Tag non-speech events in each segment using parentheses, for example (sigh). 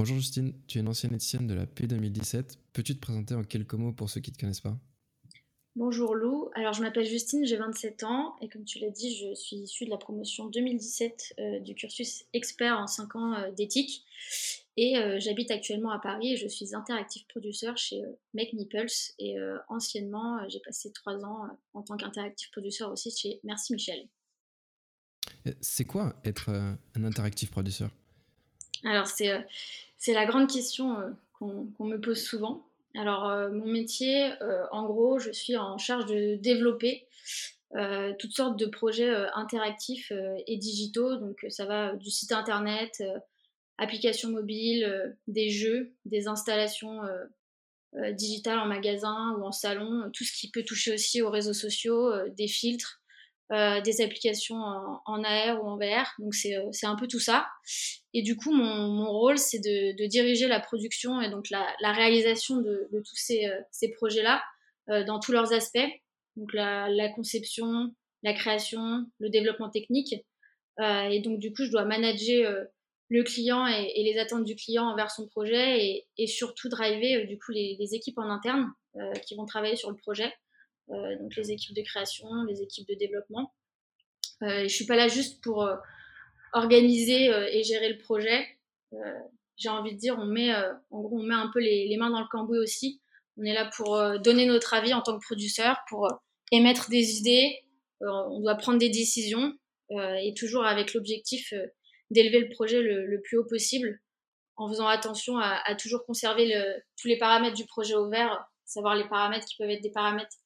Bonjour Justine, tu es une ancienne éthicienne de la P 2017. Peux-tu te présenter en quelques mots pour ceux qui ne te connaissent pas? Bonjour Lou, alors je m'appelle Justine, j'ai 27 ans et comme tu l'as dit, je suis issue de la promotion 2017 euh, du cursus expert en 5 ans euh, d'éthique. Et euh, j'habite actuellement à Paris et je suis interactive producer chez Make Nipples. Et anciennement j'ai passé 3 ans en tant qu'interactive producer aussi chez Merci Michel. C'est quoi être un interactive producer? Alors c'est c'est la grande question euh, qu'on me pose souvent. Alors, euh, mon métier, euh, en gros, je suis en charge de développer toutes sortes de projets interactifs et digitaux. Donc, ça va du site internet, applications mobiles, des jeux, des installations digitales en magasin ou en salon, tout ce qui peut toucher aussi aux réseaux sociaux, des filtres, euh, des applications en, AR ou en VR. Donc euh, c'est un peu tout ça. Et du coup, mon, mon rôle, c'est de, de, diriger la production et donc la, la réalisation de, de, tous ces, euh, ces projets-là dans tous leurs aspects. Donc la, la, conception, la création, le développement technique. et donc du coup, je dois manager le client et, et, les attentes du client envers son projet et, et surtout driver du coup les, les équipes en interne qui vont travailler sur le projet. Euh, donc les équipes de création, les équipes de développement. Euh, je suis pas là juste pour euh, organiser et gérer le projet. J'ai envie de dire, on met, en gros, on met un peu les, les, mains dans le cambouis aussi. On est là pour donner notre avis en tant que producteur, pour émettre des idées. on doit prendre des décisions et toujours avec l'objectif d'élever le projet le, plus haut possible en faisant attention à, à toujours conserver le, tous les paramètres du projet ouvert, savoir les paramètres qui peuvent être des paramètres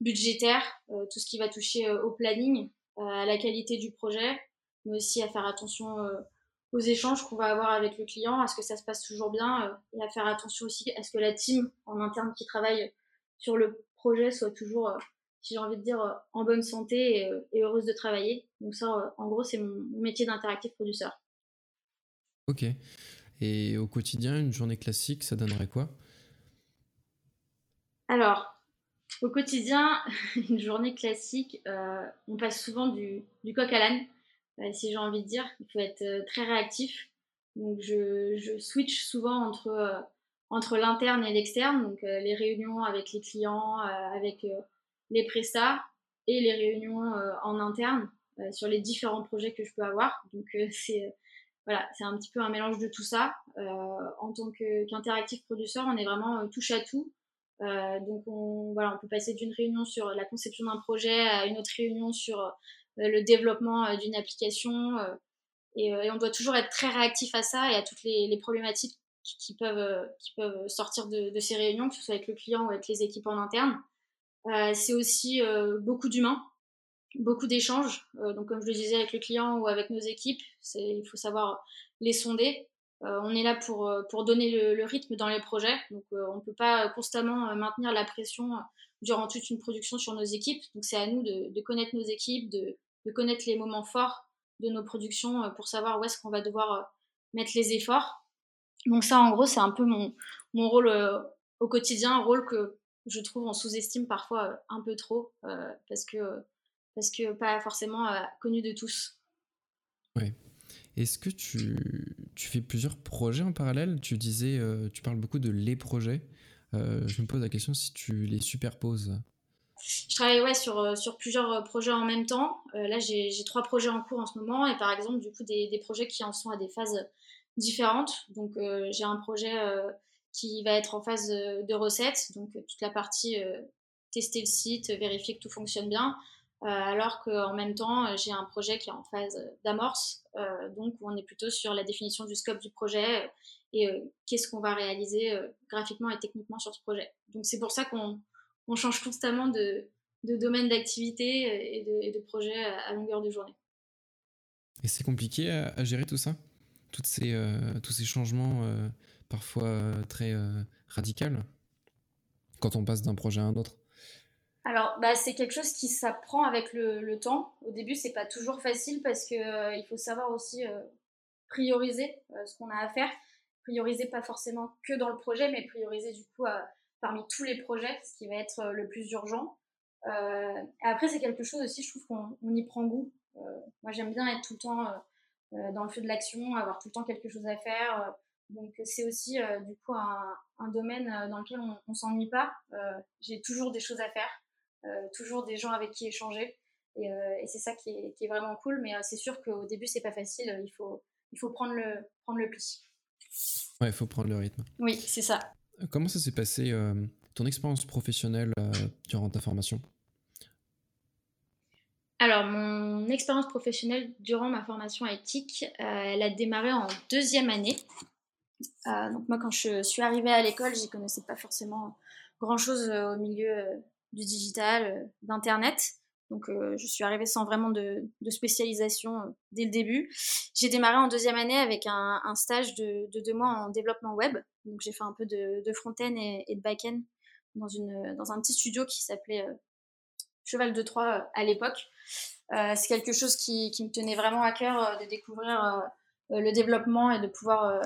budgétaire, euh, tout ce qui va toucher euh, au planning, euh, à la qualité du projet, mais aussi à faire attention aux échanges qu'on va avoir avec le client, à ce que ça se passe toujours bien et à faire attention aussi à ce que la team en interne qui travaille sur le projet soit toujours, si j'ai envie de dire, en bonne santé et, heureuse de travailler. Donc ça, en gros, c'est mon, métier d'interactive producer. Ok. Et au quotidien, une journée classique, ça donnerait quoi? Alors, au quotidien, (laughs) une journée classique, euh, on passe souvent du, coq à l'âne, euh, si j'ai envie de dire. Il faut être euh, très réactif. Donc je, switch souvent entre, l'interne et l'externe, donc les réunions avec les clients, avec les prestats et les réunions en interne sur les différents projets que je peux avoir. Donc (laughs) c'est voilà, c'est un petit peu un mélange de tout ça. en tant qu'interactif producer, on est vraiment touche à tout. Euh, donc on, voilà, on peut passer d'une réunion sur la conception d'un projet à une autre réunion sur euh, le développement euh, d'une application. Et, et, on doit toujours être très réactif à ça et à toutes les, les problématiques qui peuvent, qui peuvent sortir de, de, ces réunions, que ce soit avec le client ou avec les équipes en interne. Euh, c'est aussi beaucoup d'humains, beaucoup d'échanges. donc comme je le disais avec le client ou avec nos équipes, il faut savoir les sonder. Euh, on est là pour, euh, pour donner le, rythme dans les projets. Donc, euh, on ne peut pas constamment maintenir la pression durant toute une production sur nos équipes. Donc, c'est à nous de, connaître nos équipes, de, connaître les moments forts de nos productions pour savoir où est-ce qu'on va devoir mettre les efforts. Donc, ça, en gros, c'est un peu mon, mon rôle au quotidien, un rôle que je trouve on sous-estime parfois un peu trop parce, que, parce que pas forcément connu de tous. Oui. Est-ce que tu, tu, fais plusieurs projets en parallèle Tu disais, euh, tu parles beaucoup de les projets. Euh, je me pose la question si tu les superposes. Je travaille euh, sur plusieurs projets en même temps. là, j'ai trois projets en cours en ce moment et par exemple, du coup, des, des projets qui en sont à des phases différentes. Donc, j'ai un projet qui va être en phase de recettes, donc toute la partie tester le site, vérifier que tout fonctionne bien. Euh, alors qu'en même temps, euh, j'ai un projet qui est en phase d'amorce, euh, donc on est plutôt sur la définition du scope du projet et qu'est-ce qu'on va réaliser graphiquement et techniquement sur ce projet. Donc c'est pour ça qu'on change constamment de, domaine d'activité et, de, projet à, longueur de journée. Et c'est compliqué à, gérer tout ça? Tous ces changements parfois très radicaux quand on passe d'un projet à un autre? Alors, bah, c'est quelque chose qui s'apprend avec le, temps. Au début, c'est pas toujours facile parce que euh, il faut savoir aussi euh, prioriser euh, ce qu'on a à faire. Prioriser pas forcément que dans le projet, mais prioriser du coup parmi tous les projets, ce qui va être le plus urgent. après, c'est quelque chose aussi, je trouve qu'on y prend goût. moi, j'aime bien être tout le temps dans le feu de l'action, avoir tout le temps quelque chose à faire, Donc c'est aussi du coup un, domaine dans lequel on, ne s'ennuie pas. J'ai toujours des choses à faire, toujours des gens avec qui échanger. Et, c'est ça qui est, vraiment cool. Mais c'est sûr qu'au début, c'est pas facile. Il faut, il faut prendre, le, prendre le pli. Ouais, il faut prendre le rythme. Oui, c'est ça. Comment ça s'est passé ton expérience professionnelle durant ta formation? Alors, mon expérience professionnelle durant ma formation à éthique, elle a démarré en deuxième année. Euh, donc moi, quand je suis arrivée à l'école, j'y connaissais pas forcément grand-chose euh, au milieu euh, du digital, d'Internet. Donc je suis arrivée sans vraiment de, spécialisation dès le début. J'ai démarré en deuxième année avec un, stage de, deux mois en développement web. Donc j'ai fait un peu de, front-end et, de back-end dans, dans un petit studio qui s'appelait Cheval de Troyes à l'époque. C'est quelque chose qui, me tenait vraiment à cœur de découvrir le développement et de pouvoir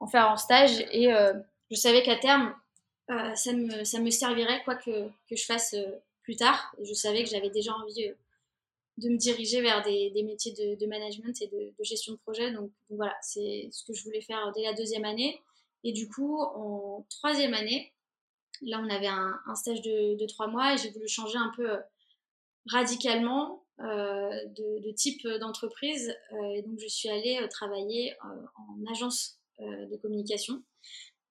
en faire en stage. Et euh, je savais qu'à terme, euh, ça, me, servirait quoi que, je fasse euh, plus tard. Je savais que j'avais déjà envie de me diriger vers des, métiers de, management et de, gestion de projet. Donc, voilà, c'est ce que je voulais faire dès la deuxième année. Et du coup, en troisième année, là, on avait un, stage de, trois mois et j'ai voulu changer un peu radicalement euh, de, de, type d'entreprise. et donc, je suis allée travailler en agence euh, de communication.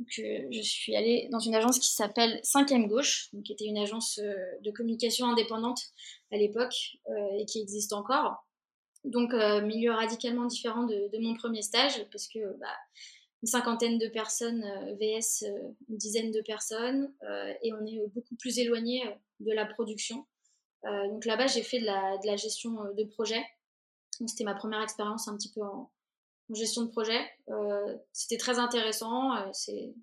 Euh, je suis allée dans une agence qui s'appelle 5e Gauche, qui était une agence euh, de communication indépendante à l'époque et qui existe encore. Donc, milieu radicalement différent de, mon premier stage, parce que bah, une cinquantaine de personnes VS une dizaine de personnes, et on est beaucoup plus éloigné de la production. donc là-bas, j'ai fait de la, de la, gestion de projet. C'était ma première expérience un petit peu en, en gestion de projet. Euh, c'était très intéressant. Euh,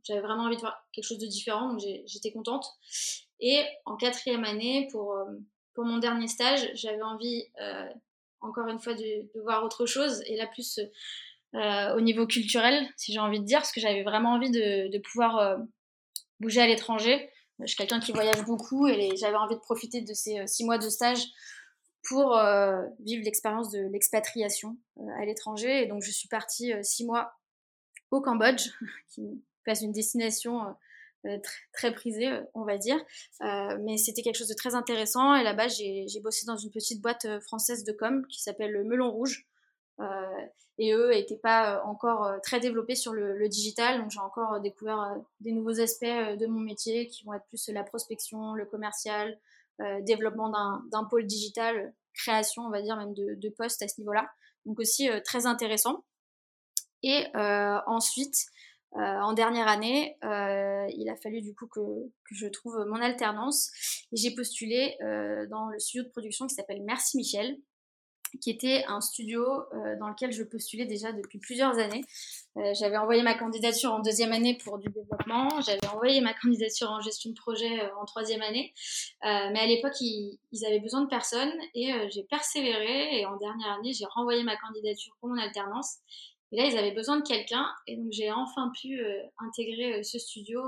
j'avais vraiment envie de voir quelque chose de différent, donc j'étais contente. Et en quatrième année, pour, euh, pour mon dernier stage, j'avais envie, encore une fois, de, voir autre chose. Et là, plus au niveau culturel, si j'ai envie de dire, parce que j'avais vraiment envie de pouvoir bouger à l'étranger. Je suis quelqu'un qui voyage beaucoup et j'avais envie de profiter de ces six mois de stage pour euh, vivre l'expérience de l'expatriation euh, à l'étranger. Et donc, je suis partie euh, six mois au Cambodge, (laughs) qui passe une destination très, prisée, on va dire. mais c'était quelque chose de très intéressant. Et là-bas, j'ai bossé dans une petite boîte française de com qui s'appelle le Melon Rouge. et eux n'étaient pas encore très développés sur le, le digital. Donc, j'ai encore découvert des nouveaux aspects de mon métier qui vont être plus la prospection, le commercial, euh, développement d'un pôle digital, création, on va dire, même de, postes à ce niveau-là. Donc aussi euh, très intéressant. Et euh, ensuite, en dernière année, il a fallu du coup que, que je trouve mon alternance et j'ai postulé dans le studio de production qui s'appelle Merci Michel, qui était un studio euh, dans lequel je postulais déjà depuis plusieurs années. Euh, j'avais envoyé ma candidature en deuxième année pour du développement, j'avais envoyé ma candidature en gestion de projet euh, en troisième année, mais à l'époque ils, avaient besoin de personnes et j'ai persévéré et en dernière année j'ai renvoyé ma candidature pour mon alternance. Et là ils avaient besoin de quelqu'un et donc j'ai enfin pu intégrer ce studio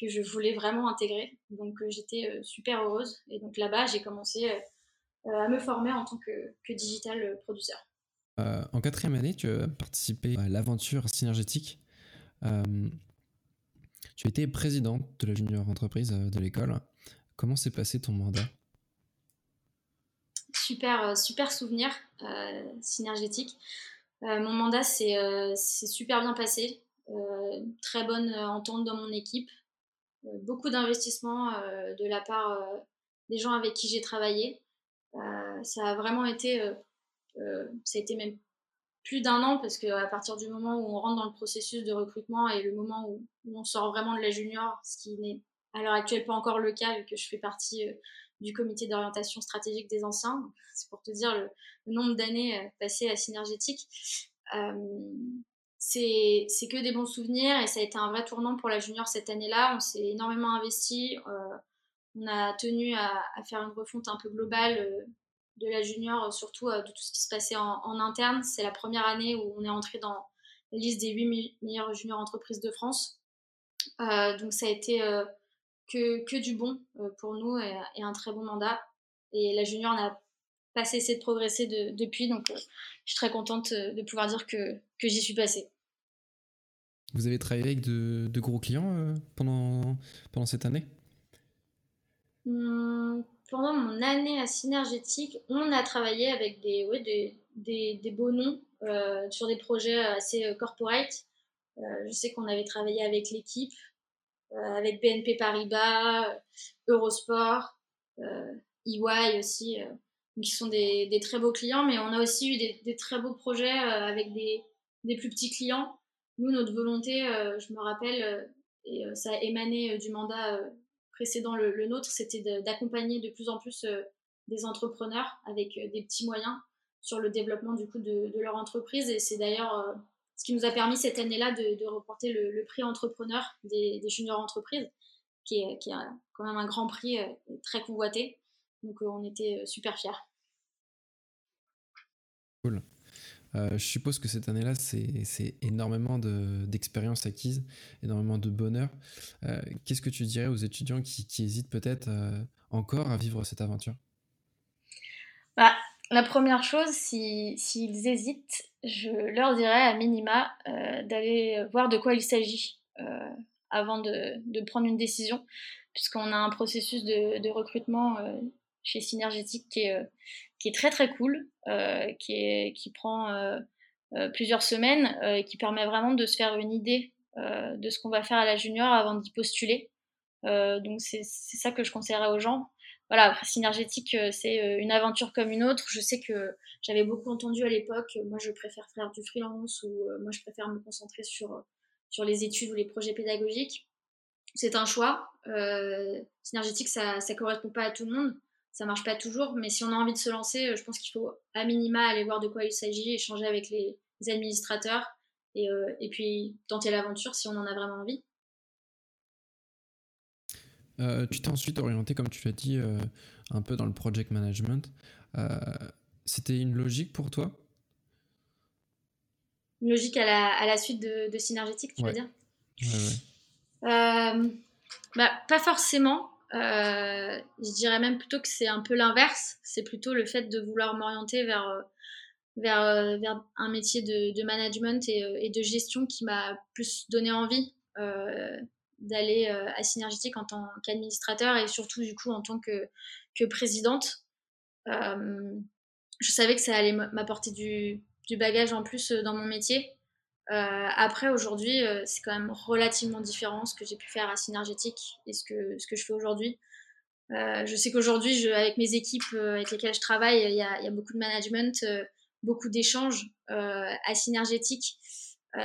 que je voulais vraiment intégrer. Donc j'étais super heureuse et donc là-bas j'ai commencé euh, à me former en tant que, digital producer. Euh, en quatrième année, tu as participé à l'aventure synergétique. Euh, tu as été présidente de la junior entreprise de l'école. Comment s'est passé ton mandat? Super, super souvenir synergétique. mon mandat s'est super bien passé. très bonne entente dans mon équipe. beaucoup d'investissements de la part des gens avec qui j'ai travaillé. Euh, ça a vraiment été, euh, euh, ça a été même plus d'un an parce qu'à partir du moment où on rentre dans le processus de recrutement et le moment où, on sort vraiment de la junior, ce qui n'est à l'heure actuelle pas encore le cas vu que je fais partie du comité d'orientation stratégique des anciens, c'est pour te dire le, nombre d'années passées à Synergétique. c'est que des bons souvenirs et ça a été un vrai tournant pour la junior cette année-là. On s'est énormément investi. On a tenu à, faire une refonte un peu globale euh, de la junior, euh, surtout euh, de tout ce qui se passait en, interne. C'est la première année où on est entré dans la liste des 8 meilleures juniors entreprises de France. donc ça a été que, du bon pour nous et, un très bon mandat. Et la junior n'a pas cessé de progresser depuis, donc je suis très contente de pouvoir dire que, j'y suis passée. Vous avez travaillé avec de, gros clients pendant cette année? Pendant mon année à Synergétique, on a travaillé avec des, des, des, des, beaux noms sur des projets assez corporate. je sais qu'on avait travaillé avec l'équipe, avec BNP Paribas, Eurosport, EY aussi qui sont des, des, très beaux clients, mais on a aussi eu des, des très beaux projets euh, avec des, des, plus petits clients. Nous, notre volonté, euh, je me rappelle, euh, et ça a émané du mandat précédent le, nôtre, c'était d'accompagner de, plus en plus des entrepreneurs avec des petits moyens sur le développement du coup de, leur entreprise. Et c'est d'ailleurs ce qui nous a permis cette année-là de, de, reporter le, prix entrepreneur des, juniors entreprises, qui est, qui est quand même un grand prix très convoité. Donc euh, on était euh, super fiers. Cool. Euh, je suppose que cette année-là, c'est énormément d'expérience acquise, énormément de bonheur. Qu'est-ce que tu dirais aux étudiants qui, hésitent peut-être encore à vivre cette aventure? Bah, La première chose, s'ils hésitent, je leur dirais à minima d'aller voir de quoi il s'agit avant de, de, prendre une décision, puisqu'on a un processus de, de recrutement chez Synergétique qui est, euh, qui est très très cool, euh, qui, prend euh, plusieurs semaines et qui permet vraiment de se faire une idée de ce qu'on va faire à la junior avant d'y postuler. donc c'est ça que je conseillerais aux gens. Voilà, Synergétique, c'est une aventure comme une autre. Je sais que j'avais beaucoup entendu à l'époque, moi je préfère faire du freelance ou moi je préfère me concentrer sur, sur les études ou les projets pédagogiques. C'est un choix. synergétique, ça ne correspond pas à tout le monde ça marche pas toujours, mais si on a envie de se lancer, euh, je pense qu'il faut à minima aller voir de quoi il s'agit, échanger avec les, administrateurs et, euh, et, puis tenter l'aventure si on en a vraiment envie. Euh, tu t'es ensuite orienté, comme tu l'as dit, un peu dans le project management. C'était une logique pour toi? Une logique à la, à la suite de, de Synergétique, tu veux dire? Ouais, bah, Pas forcément. Euh, je dirais même plutôt que c'est un peu l'inverse. C'est plutôt le fait de vouloir m'orienter vers, euh, vers, euh, vers un métier de, management et, et, de gestion qui m'a plus donné envie d'aller à Synergétique en tant qu'administrateur et surtout du coup en tant que, que présidente. je savais que ça allait m'apporter du, du bagage en plus dans mon métier. Euh, après, aujourd'hui, euh, c'est quand même relativement différent ce que j'ai pu faire à Synergétique et ce que, ce que je fais aujourd'hui. Euh, je sais qu'aujourd'hui, avec mes équipes avec lesquelles je travaille, il y a, beaucoup de management, beaucoup d'échanges à Synergétique.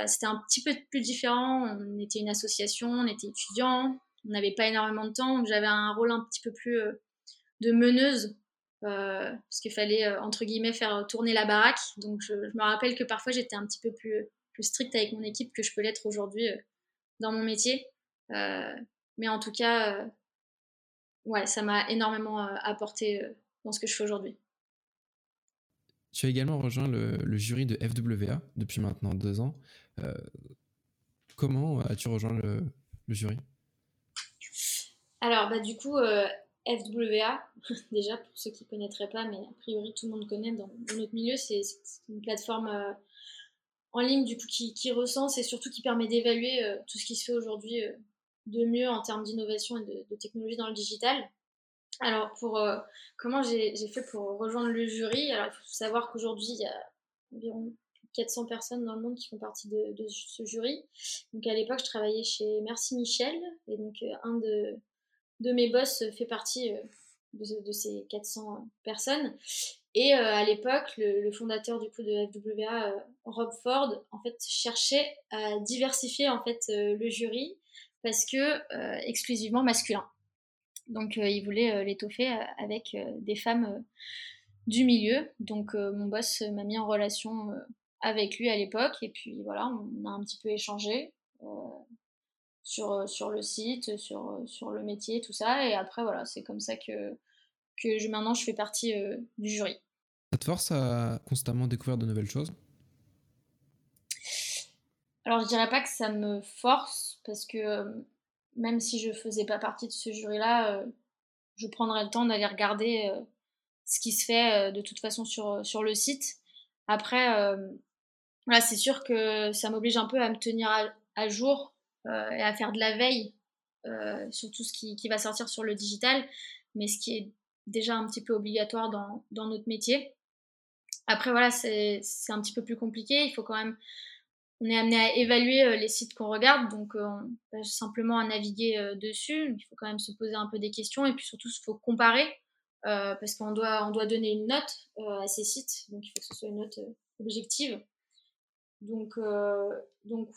C'était un petit peu plus différent. On était une association, on était étudiants, on n'avait pas énormément de temps, j'avais un rôle un petit peu plus de meneuse parce qu'il fallait entre guillemets faire tourner la baraque. Donc je me rappelle que parfois j'étais un petit peu plus plus stricte avec mon équipe que je peux l'être aujourd'hui euh, dans mon métier. Euh, mais en tout cas, euh, ouais, ça m'a énormément apporté dans ce que je fais aujourd'hui. Tu as également rejoint le, jury de FWA depuis maintenant deux ans. comment as-tu rejoint le, jury? Alors, bah, du coup, FWA, (laughs) déjà pour ceux qui ne connaîtraient pas, mais a priori tout le monde connaît dans, notre milieu, c'est une plateforme en ligne du coup qui, recense et surtout qui permet d'évaluer euh, tout ce qui se fait aujourd'hui euh, de mieux en termes d'innovation et de, technologie dans le digital. Alors pour euh, comment j'ai fait pour rejoindre le jury? Alors il faut savoir qu'aujourd'hui il y a environ 400 personnes dans le monde qui font partie de, ce jury. Donc à l'époque je travaillais chez Merci Michel et donc un de, mes boss fait partie de, ces 400 personnes. Et euh, à l'époque, le, fondateur du coup de FWA, euh, Rob Ford, en fait, cherchait à diversifier en fait euh, le jury parce que exclusivement masculin. Donc, il voulait l'étoffer avec des femmes du milieu. Donc, mon boss m'a mis en relation avec lui à l'époque. Et puis voilà, on a un petit peu échangé sur, sur le site, sur, sur le métier, tout ça. Et après, voilà, c'est comme ça que, que maintenant je fais partie du jury. Ça te force à constamment découvrir de nouvelles choses Alors, je dirais pas que ça me force, parce que euh, même si je faisais pas partie de ce jury-là, euh, je prendrais le temps d'aller regarder euh, ce qui se fait de toute façon sur, sur le site. Après, c'est sûr que ça m'oblige un peu à me tenir à jour et à faire de la veille sur tout ce qui, qui, va sortir sur le digital, mais ce qui est déjà un petit peu obligatoire dans, dans notre métier. Après, voilà, c'est un petit peu plus compliqué. Il faut quand même on est amené à évaluer euh, les sites qu'on regarde, donc euh, on simplement à naviguer euh, dessus. Il faut quand même se poser un peu des questions et puis surtout il faut comparer parce qu'on doit, on doit donner une note à ces sites, donc il faut que ce soit une note objective. Donc, donc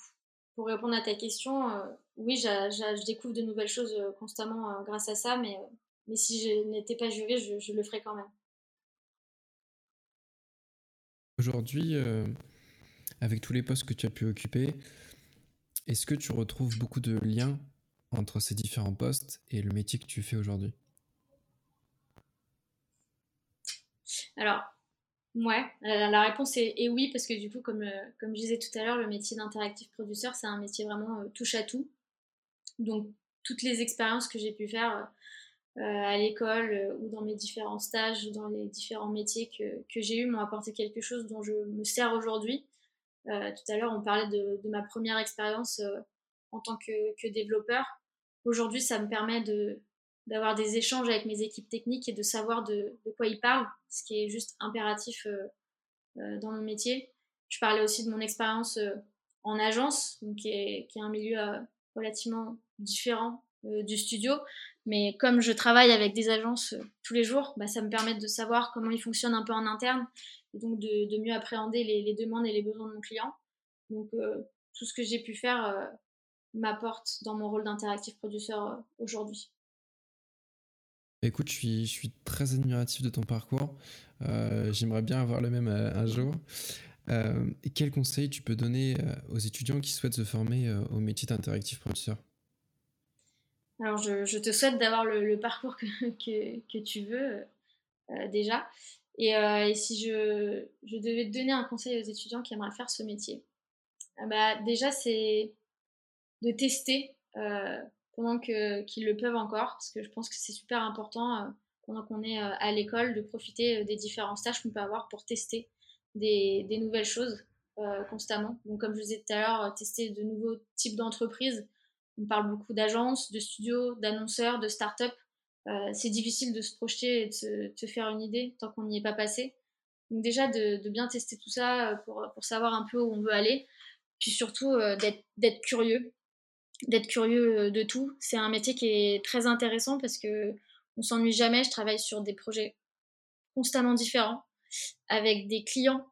pour répondre à ta question, oui, je découvre de nouvelles choses constamment grâce à ça, mais, si je n'étais pas jurée, je, le ferais quand même. Aujourd'hui, avec tous les postes que tu as pu occuper, est-ce que tu retrouves beaucoup de liens entre ces différents postes et le métier que tu fais aujourd'hui? Alors, ouais, la réponse est, oui, parce que du coup, comme, euh, comme je disais tout à l'heure, le métier d'interactive producer, c'est un métier vraiment euh, touche à tout. Donc, toutes les expériences que j'ai pu faire euh, à l'école ou dans mes différents stages, dans les différents métiers que, que j'ai eus, m'ont apporté quelque chose dont je me sers aujourd'hui. Euh, tout à l'heure, on parlait de, ma première expérience euh, en tant que, développeur. Aujourd'hui, ça me permet d'avoir des échanges avec mes équipes techniques et de savoir de, quoi ils parlent, ce qui est juste impératif euh, dans mon métier. Je parlais aussi de mon expérience en agence, qui, est, un milieu relativement différent du studio. Mais comme je travaille avec des agences tous les jours, bah, ça me permet de savoir comment ils fonctionnent un peu en interne et donc de, mieux appréhender les, demandes et les besoins de mon client. Donc euh, tout ce que j'ai pu faire euh, m'apporte dans mon rôle d'interactive producer euh, aujourd'hui. Écoute, je suis, très admiratif de ton parcours. J'aimerais bien avoir le même un jour. quel conseil tu peux donner aux étudiants qui souhaitent se former au métier d'interactive producer? Alors, je, te souhaite d'avoir le, parcours (laughs) que, que, tu veux déjà. Euh, et, si je, devais donner un conseil aux étudiants qui aimeraient faire ce métier, euh, bah, déjà c'est de tester euh, pendant qu'ils le peuvent encore, parce que je pense que c'est super important pendant qu'on est à l'école de profiter des différents stages qu'on peut avoir pour tester des, des nouvelles choses constamment. Donc comme je vous disais tout à l'heure, tester de nouveaux types d'entreprises. On parle beaucoup d'agences, de studios, d'annonceurs, de start-up. Euh, c'est difficile de se projeter et de se, faire une idée tant qu'on n'y est pas passé. Donc déjà de, bien tester tout ça euh, pour, savoir un peu où on veut aller, puis surtout euh, d'être curieux, d'être curieux de tout. C'est un métier qui est très intéressant parce que on s'ennuie jamais. Je travaille sur des projets constamment différents, avec des clients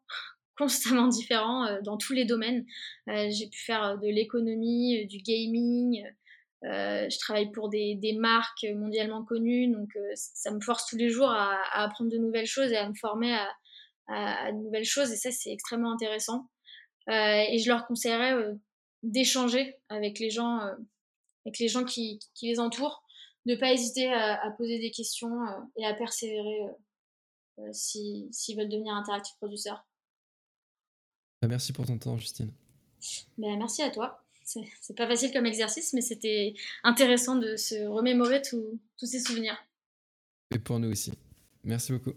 constamment (laughs) différents dans tous les domaines. J'ai pu faire de l'économie, du gaming, euh, je travaille pour des, des, marques mondialement connues, donc euh, ça me force tous les jours à, à, apprendre de nouvelles choses et à me former à, à, de nouvelles choses, et ça c'est extrêmement intéressant. Euh, et je leur conseillerais euh, d'échanger avec les gens, euh, avec les gens qui, qui, les entourent, de pas hésiter à, poser des questions et à persévérer s'ils si, veulent devenir interactive producer. Bah, merci pour ton temps, Justine. Ben, merci à toi. C'est pas facile comme exercice, mais c'était intéressant de se remémorer tous ces souvenirs. Et pour nous aussi. Merci beaucoup.